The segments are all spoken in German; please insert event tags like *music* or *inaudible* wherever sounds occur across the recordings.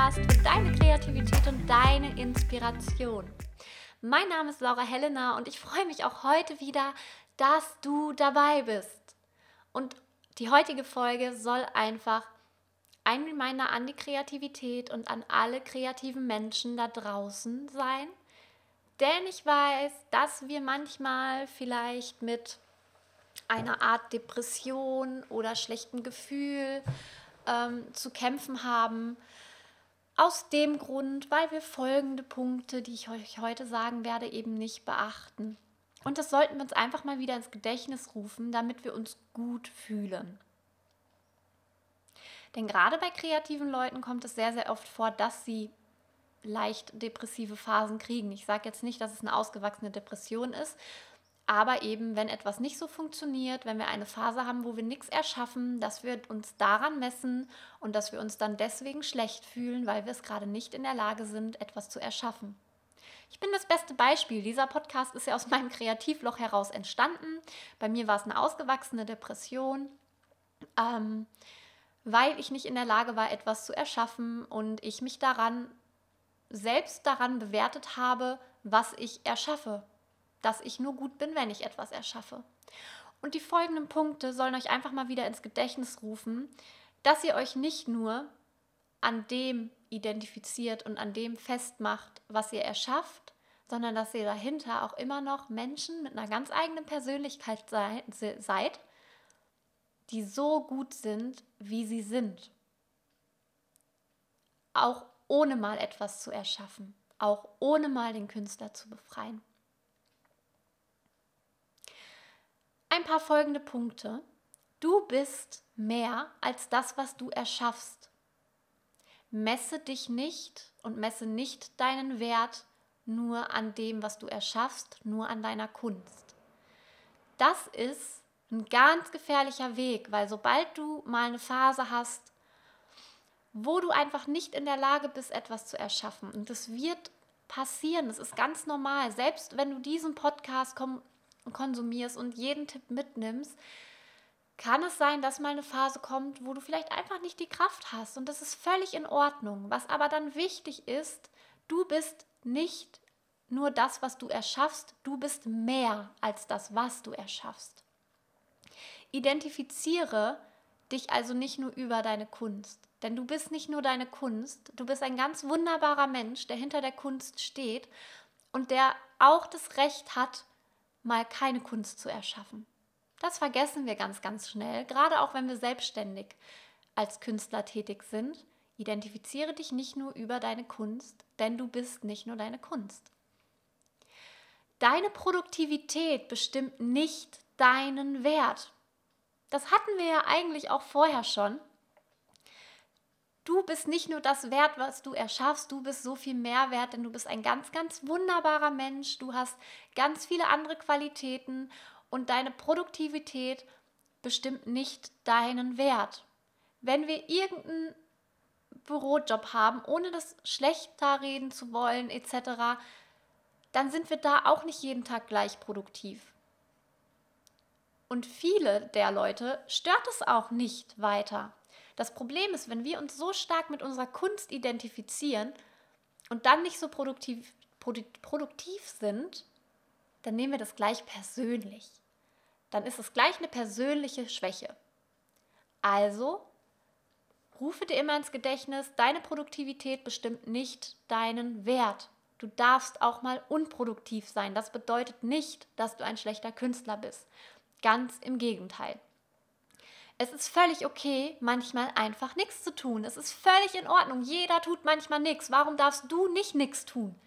Podcast für deine Kreativität und deine Inspiration. Mein Name ist Laura Helena und ich freue mich auch heute wieder, dass du dabei bist. Und die heutige Folge soll einfach ein Reminder an die Kreativität und an alle kreativen Menschen da draußen sein. Denn ich weiß, dass wir manchmal vielleicht mit einer Art Depression oder schlechten Gefühl ähm, zu kämpfen haben. Aus dem Grund, weil wir folgende Punkte, die ich euch heute sagen werde, eben nicht beachten. Und das sollten wir uns einfach mal wieder ins Gedächtnis rufen, damit wir uns gut fühlen. Denn gerade bei kreativen Leuten kommt es sehr, sehr oft vor, dass sie leicht depressive Phasen kriegen. Ich sage jetzt nicht, dass es eine ausgewachsene Depression ist, aber eben, wenn etwas nicht so funktioniert, wenn wir eine Phase haben, wo wir nichts erschaffen, dass wir uns daran messen und dass wir uns dann deswegen schlecht fühlen, weil wir es gerade nicht in der Lage sind, etwas zu erschaffen. Ich bin das beste Beispiel. Dieser Podcast ist ja aus meinem Kreativloch heraus entstanden. Bei mir war es eine ausgewachsene Depression, ähm, weil ich nicht in der Lage war, etwas zu erschaffen und ich mich daran selbst daran bewertet habe, was ich erschaffe dass ich nur gut bin, wenn ich etwas erschaffe. Und die folgenden Punkte sollen euch einfach mal wieder ins Gedächtnis rufen, dass ihr euch nicht nur an dem identifiziert und an dem festmacht, was ihr erschafft, sondern dass ihr dahinter auch immer noch Menschen mit einer ganz eigenen Persönlichkeit seid, die so gut sind, wie sie sind. Auch ohne mal etwas zu erschaffen, auch ohne mal den Künstler zu befreien. Ein paar folgende Punkte. Du bist mehr als das, was du erschaffst. Messe dich nicht und messe nicht deinen Wert nur an dem, was du erschaffst, nur an deiner Kunst. Das ist ein ganz gefährlicher Weg, weil sobald du mal eine Phase hast, wo du einfach nicht in der Lage bist, etwas zu erschaffen, und das wird passieren, das ist ganz normal, selbst wenn du diesen Podcast konsumierst und jeden Tipp mitnimmst, kann es sein, dass mal eine Phase kommt, wo du vielleicht einfach nicht die Kraft hast. Und das ist völlig in Ordnung. Was aber dann wichtig ist, du bist nicht nur das, was du erschaffst, du bist mehr als das, was du erschaffst. Identifiziere dich also nicht nur über deine Kunst, denn du bist nicht nur deine Kunst, du bist ein ganz wunderbarer Mensch, der hinter der Kunst steht und der auch das Recht hat, mal keine Kunst zu erschaffen. Das vergessen wir ganz, ganz schnell, gerade auch wenn wir selbstständig als Künstler tätig sind. Identifiziere dich nicht nur über deine Kunst, denn du bist nicht nur deine Kunst. Deine Produktivität bestimmt nicht deinen Wert. Das hatten wir ja eigentlich auch vorher schon. Du bist nicht nur das Wert, was du erschaffst, du bist so viel mehr wert, denn du bist ein ganz, ganz wunderbarer Mensch. Du hast ganz viele andere Qualitäten und deine Produktivität bestimmt nicht deinen Wert. Wenn wir irgendeinen Bürojob haben, ohne das schlechter reden zu wollen, etc., dann sind wir da auch nicht jeden Tag gleich produktiv. Und viele der Leute stört es auch nicht weiter. Das Problem ist, wenn wir uns so stark mit unserer Kunst identifizieren und dann nicht so produktiv, produktiv sind, dann nehmen wir das gleich persönlich. Dann ist es gleich eine persönliche Schwäche. Also rufe dir immer ins Gedächtnis, deine Produktivität bestimmt nicht deinen Wert. Du darfst auch mal unproduktiv sein. Das bedeutet nicht, dass du ein schlechter Künstler bist. Ganz im Gegenteil. Es ist völlig okay, manchmal einfach nichts zu tun. Es ist völlig in Ordnung. Jeder tut manchmal nichts. Warum darfst du nicht nichts tun?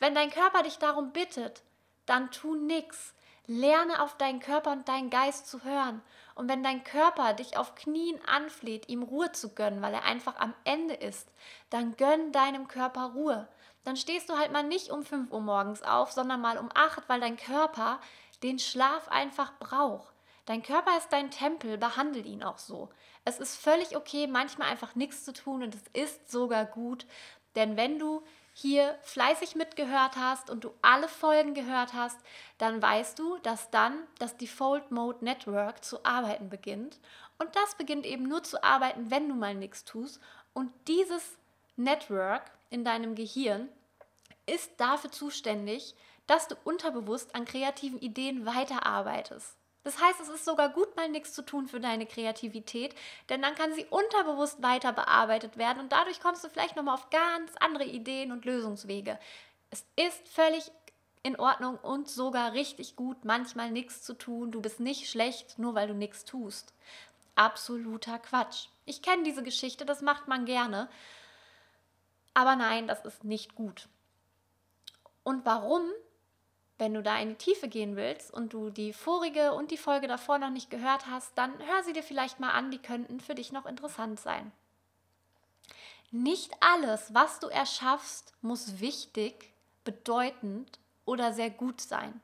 Wenn dein Körper dich darum bittet, dann tu nichts. Lerne auf deinen Körper und deinen Geist zu hören. Und wenn dein Körper dich auf Knien anfleht, ihm Ruhe zu gönnen, weil er einfach am Ende ist, dann gönn deinem Körper Ruhe. Dann stehst du halt mal nicht um 5 Uhr morgens auf, sondern mal um 8, weil dein Körper den Schlaf einfach braucht. Dein Körper ist dein Tempel, behandle ihn auch so. Es ist völlig okay, manchmal einfach nichts zu tun und es ist sogar gut, denn wenn du hier fleißig mitgehört hast und du alle Folgen gehört hast, dann weißt du, dass dann das Default Mode Network zu arbeiten beginnt. Und das beginnt eben nur zu arbeiten, wenn du mal nichts tust. Und dieses Network in deinem Gehirn ist dafür zuständig, dass du unterbewusst an kreativen Ideen weiterarbeitest. Das heißt, es ist sogar gut, mal nichts zu tun für deine Kreativität, denn dann kann sie unterbewusst weiter bearbeitet werden und dadurch kommst du vielleicht nochmal auf ganz andere Ideen und Lösungswege. Es ist völlig in Ordnung und sogar richtig gut, manchmal nichts zu tun. Du bist nicht schlecht, nur weil du nichts tust. Absoluter Quatsch. Ich kenne diese Geschichte, das macht man gerne. Aber nein, das ist nicht gut. Und warum? Wenn du da in die Tiefe gehen willst und du die vorige und die Folge davor noch nicht gehört hast, dann hör sie dir vielleicht mal an, die könnten für dich noch interessant sein. Nicht alles, was du erschaffst, muss wichtig, bedeutend oder sehr gut sein.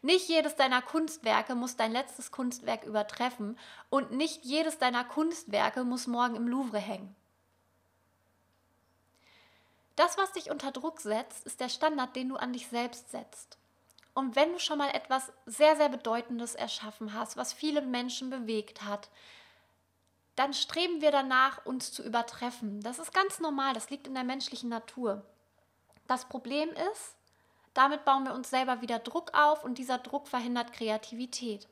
Nicht jedes deiner Kunstwerke muss dein letztes Kunstwerk übertreffen und nicht jedes deiner Kunstwerke muss morgen im Louvre hängen. Das, was dich unter Druck setzt, ist der Standard, den du an dich selbst setzt. Und wenn du schon mal etwas sehr, sehr Bedeutendes erschaffen hast, was viele Menschen bewegt hat, dann streben wir danach, uns zu übertreffen. Das ist ganz normal, das liegt in der menschlichen Natur. Das Problem ist, damit bauen wir uns selber wieder Druck auf und dieser Druck verhindert Kreativität.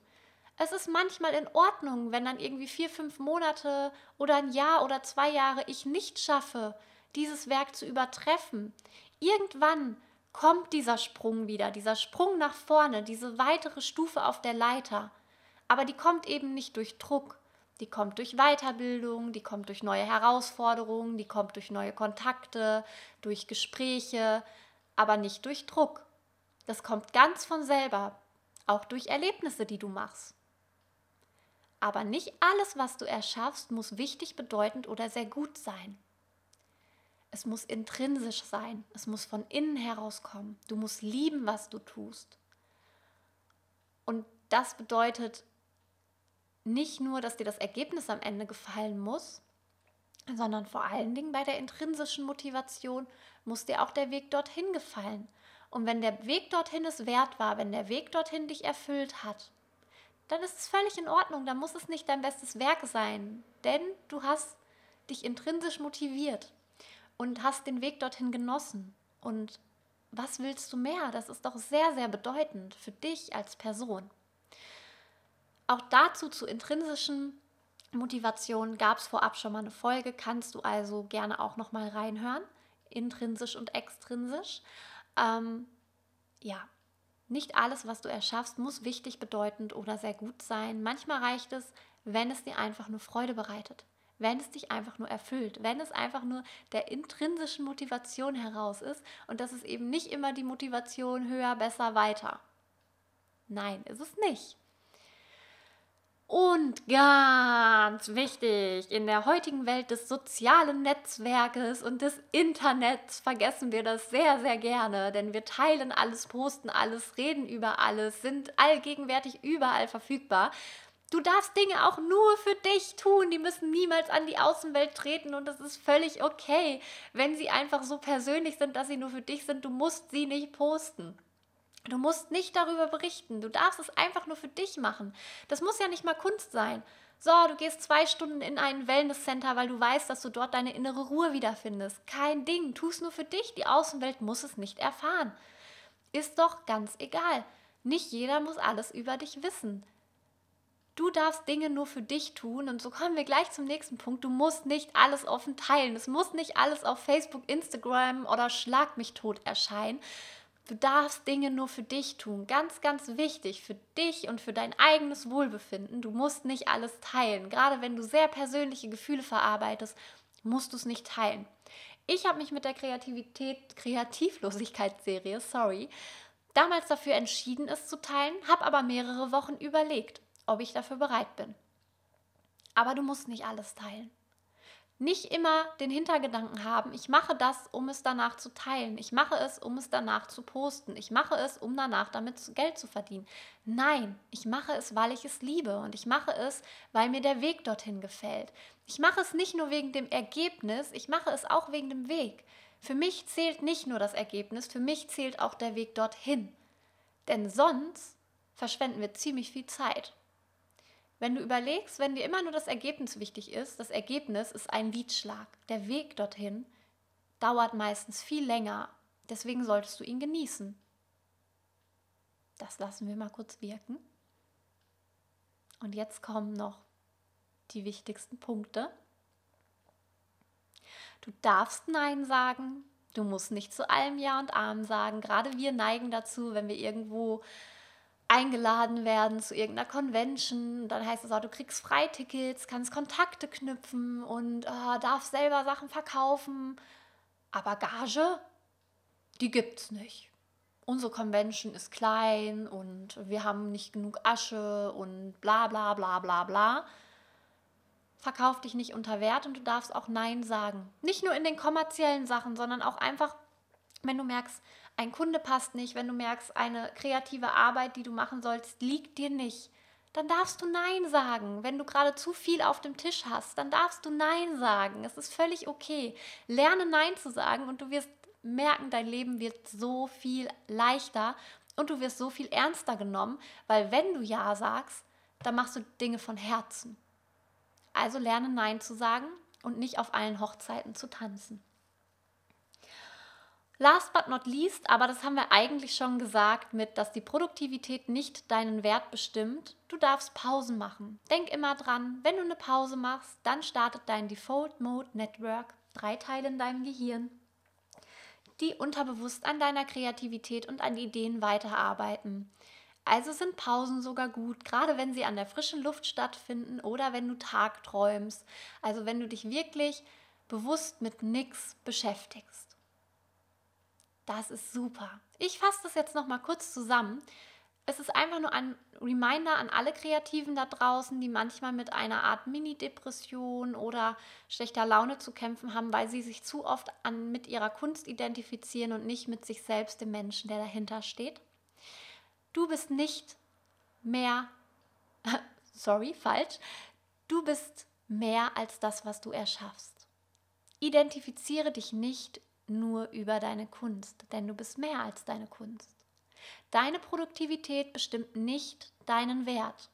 Es ist manchmal in Ordnung, wenn dann irgendwie vier, fünf Monate oder ein Jahr oder zwei Jahre ich nicht schaffe, dieses Werk zu übertreffen. Irgendwann kommt dieser Sprung wieder, dieser Sprung nach vorne, diese weitere Stufe auf der Leiter. Aber die kommt eben nicht durch Druck. Die kommt durch Weiterbildung, die kommt durch neue Herausforderungen, die kommt durch neue Kontakte, durch Gespräche, aber nicht durch Druck. Das kommt ganz von selber, auch durch Erlebnisse, die du machst. Aber nicht alles, was du erschaffst, muss wichtig, bedeutend oder sehr gut sein. Es muss intrinsisch sein. Es muss von innen herauskommen. Du musst lieben, was du tust. Und das bedeutet nicht nur, dass dir das Ergebnis am Ende gefallen muss, sondern vor allen Dingen bei der intrinsischen Motivation muss dir auch der Weg dorthin gefallen. Und wenn der Weg dorthin es wert war, wenn der Weg dorthin dich erfüllt hat, dann ist es völlig in Ordnung. Dann muss es nicht dein bestes Werk sein, denn du hast dich intrinsisch motiviert und hast den Weg dorthin genossen. Und was willst du mehr? Das ist doch sehr, sehr bedeutend für dich als Person. Auch dazu zu intrinsischen Motivationen gab es vorab schon mal eine Folge, kannst du also gerne auch noch mal reinhören, intrinsisch und extrinsisch. Ähm, ja, nicht alles, was du erschaffst, muss wichtig, bedeutend oder sehr gut sein. Manchmal reicht es, wenn es dir einfach nur Freude bereitet wenn es dich einfach nur erfüllt, wenn es einfach nur der intrinsischen Motivation heraus ist und das ist eben nicht immer die Motivation höher, besser, weiter. Nein, ist es nicht. Und ganz wichtig, in der heutigen Welt des sozialen Netzwerkes und des Internets vergessen wir das sehr, sehr gerne, denn wir teilen alles, posten alles, reden über alles, sind allgegenwärtig überall verfügbar. Du darfst Dinge auch nur für dich tun. Die müssen niemals an die Außenwelt treten und es ist völlig okay, wenn sie einfach so persönlich sind, dass sie nur für dich sind. Du musst sie nicht posten. Du musst nicht darüber berichten. Du darfst es einfach nur für dich machen. Das muss ja nicht mal Kunst sein. So, du gehst zwei Stunden in ein Wellnesscenter, weil du weißt, dass du dort deine innere Ruhe wiederfindest. Kein Ding. Tu es nur für dich. Die Außenwelt muss es nicht erfahren. Ist doch ganz egal. Nicht jeder muss alles über dich wissen. Du darfst Dinge nur für dich tun und so kommen wir gleich zum nächsten Punkt. Du musst nicht alles offen teilen. Es muss nicht alles auf Facebook, Instagram oder Schlag mich tot erscheinen. Du darfst Dinge nur für dich tun. Ganz, ganz wichtig für dich und für dein eigenes Wohlbefinden. Du musst nicht alles teilen. Gerade wenn du sehr persönliche Gefühle verarbeitest, musst du es nicht teilen. Ich habe mich mit der Kreativität, Kreativlosigkeitsserie, sorry, damals dafür entschieden, es zu teilen, habe aber mehrere Wochen überlegt ob ich dafür bereit bin. Aber du musst nicht alles teilen. Nicht immer den Hintergedanken haben, ich mache das, um es danach zu teilen. Ich mache es, um es danach zu posten. Ich mache es, um danach damit Geld zu verdienen. Nein, ich mache es, weil ich es liebe und ich mache es, weil mir der Weg dorthin gefällt. Ich mache es nicht nur wegen dem Ergebnis, ich mache es auch wegen dem Weg. Für mich zählt nicht nur das Ergebnis, für mich zählt auch der Weg dorthin. Denn sonst verschwenden wir ziemlich viel Zeit. Wenn du überlegst, wenn dir immer nur das Ergebnis wichtig ist, das Ergebnis ist ein Liedschlag. Der Weg dorthin dauert meistens viel länger. Deswegen solltest du ihn genießen. Das lassen wir mal kurz wirken. Und jetzt kommen noch die wichtigsten Punkte. Du darfst Nein sagen. Du musst nicht zu allem Ja und Arm sagen. Gerade wir neigen dazu, wenn wir irgendwo eingeladen werden zu irgendeiner Convention, dann heißt es auch, du kriegst Freitickets, kannst Kontakte knüpfen und äh, darfst selber Sachen verkaufen. Aber Gage, die gibt's nicht. Unsere Convention ist klein und wir haben nicht genug Asche und bla bla bla bla bla. Verkauf dich nicht unter Wert und du darfst auch Nein sagen. Nicht nur in den kommerziellen Sachen, sondern auch einfach, wenn du merkst, ein Kunde passt nicht, wenn du merkst, eine kreative Arbeit, die du machen sollst, liegt dir nicht, dann darfst du Nein sagen. Wenn du gerade zu viel auf dem Tisch hast, dann darfst du Nein sagen. Es ist völlig okay. Lerne Nein zu sagen und du wirst merken, dein Leben wird so viel leichter und du wirst so viel ernster genommen, weil wenn du Ja sagst, dann machst du Dinge von Herzen. Also lerne Nein zu sagen und nicht auf allen Hochzeiten zu tanzen. Last but not least, aber das haben wir eigentlich schon gesagt, mit, dass die Produktivität nicht deinen Wert bestimmt. Du darfst Pausen machen. Denk immer dran, wenn du eine Pause machst, dann startet dein Default Mode Network, drei Teile in deinem Gehirn, die unterbewusst an deiner Kreativität und an Ideen weiterarbeiten. Also sind Pausen sogar gut, gerade wenn sie an der frischen Luft stattfinden oder wenn du tagträumst. Also wenn du dich wirklich bewusst mit nichts beschäftigst. Das ist super. Ich fasse das jetzt noch mal kurz zusammen. Es ist einfach nur ein Reminder an alle Kreativen da draußen, die manchmal mit einer Art Mini-Depression oder schlechter Laune zu kämpfen haben, weil sie sich zu oft an, mit ihrer Kunst identifizieren und nicht mit sich selbst, dem Menschen, der dahinter steht. Du bist nicht mehr, *laughs* sorry, falsch, du bist mehr als das, was du erschaffst. Identifiziere dich nicht nur über deine Kunst, denn du bist mehr als deine Kunst. Deine Produktivität bestimmt nicht deinen Wert.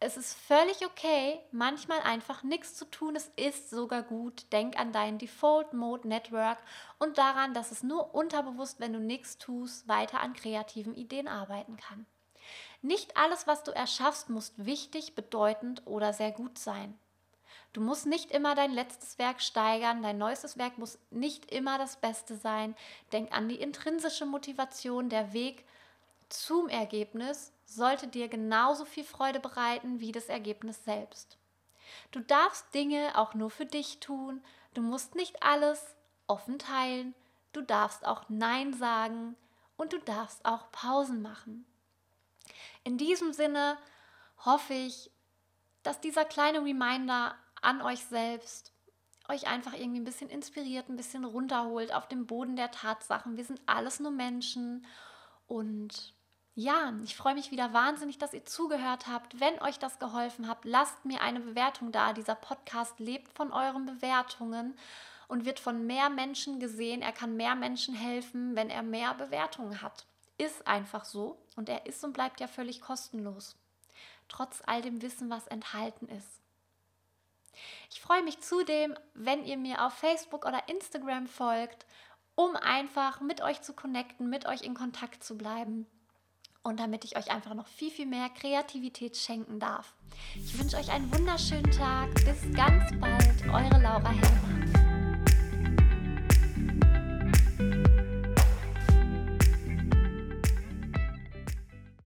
Es ist völlig okay, manchmal einfach nichts zu tun. Es ist sogar gut. Denk an dein Default Mode Network und daran, dass es nur unterbewusst, wenn du nichts tust, weiter an kreativen Ideen arbeiten kann. Nicht alles, was du erschaffst, muss wichtig, bedeutend oder sehr gut sein. Du musst nicht immer dein letztes Werk steigern, dein neuestes Werk muss nicht immer das Beste sein. Denk an die intrinsische Motivation, der Weg zum Ergebnis sollte dir genauso viel Freude bereiten wie das Ergebnis selbst. Du darfst Dinge auch nur für dich tun, du musst nicht alles offen teilen, du darfst auch Nein sagen und du darfst auch Pausen machen. In diesem Sinne hoffe ich, dass dieser kleine Reminder an euch selbst euch einfach irgendwie ein bisschen inspiriert, ein bisschen runterholt auf dem Boden der Tatsachen. Wir sind alles nur Menschen und ja, ich freue mich wieder wahnsinnig, dass ihr zugehört habt. Wenn euch das geholfen hat, lasst mir eine Bewertung da. Dieser Podcast lebt von euren Bewertungen und wird von mehr Menschen gesehen. Er kann mehr Menschen helfen, wenn er mehr Bewertungen hat. Ist einfach so und er ist und bleibt ja völlig kostenlos. Trotz all dem Wissen, was enthalten ist. Ich freue mich zudem, wenn ihr mir auf Facebook oder Instagram folgt, um einfach mit euch zu connecten, mit euch in Kontakt zu bleiben und damit ich euch einfach noch viel, viel mehr Kreativität schenken darf. Ich wünsche euch einen wunderschönen Tag. Bis ganz bald. Eure